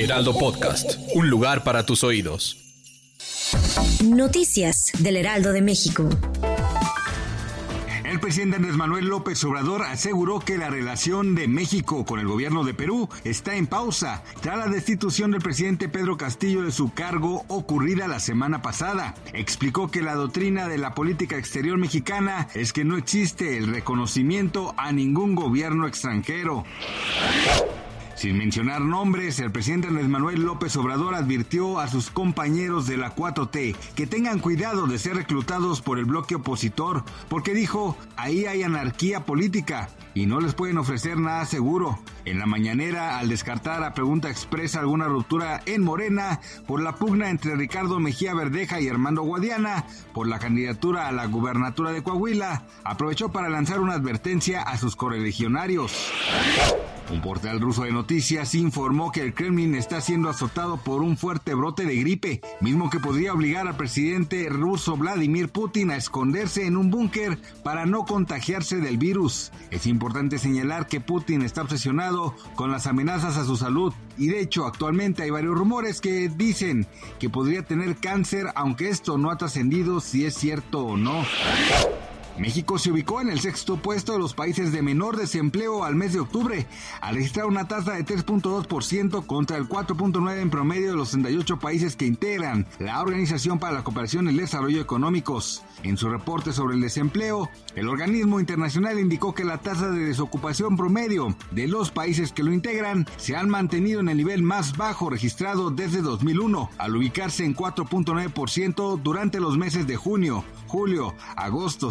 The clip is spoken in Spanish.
Heraldo Podcast. Un lugar para tus oídos. Noticias del Heraldo de México. El presidente Andrés Manuel López Obrador aseguró que la relación de México con el gobierno de Perú está en pausa tras la destitución del presidente Pedro Castillo de su cargo ocurrida la semana pasada. Explicó que la doctrina de la política exterior mexicana es que no existe el reconocimiento a ningún gobierno extranjero. Sin mencionar nombres, el presidente Andrés Manuel López Obrador advirtió a sus compañeros de la 4T que tengan cuidado de ser reclutados por el bloque opositor, porque dijo, ahí hay anarquía política y no les pueden ofrecer nada seguro. En la mañanera, al descartar a pregunta expresa alguna ruptura en Morena por la pugna entre Ricardo Mejía Verdeja y Armando Guadiana por la candidatura a la gubernatura de Coahuila, aprovechó para lanzar una advertencia a sus correligionarios. Un portal ruso de noticias informó que el Kremlin está siendo azotado por un fuerte brote de gripe, mismo que podría obligar al presidente ruso Vladimir Putin a esconderse en un búnker para no contagiarse del virus. Es importante señalar que Putin está obsesionado con las amenazas a su salud y de hecho actualmente hay varios rumores que dicen que podría tener cáncer, aunque esto no ha trascendido si es cierto o no. México se ubicó en el sexto puesto de los países de menor desempleo al mes de octubre, al registrar una tasa de 3.2% contra el 4.9% en promedio de los 68 países que integran la Organización para la Cooperación y el Desarrollo Económicos. En su reporte sobre el desempleo, el organismo internacional indicó que la tasa de desocupación promedio de los países que lo integran se han mantenido en el nivel más bajo registrado desde 2001, al ubicarse en 4.9% durante los meses de junio, julio, agosto,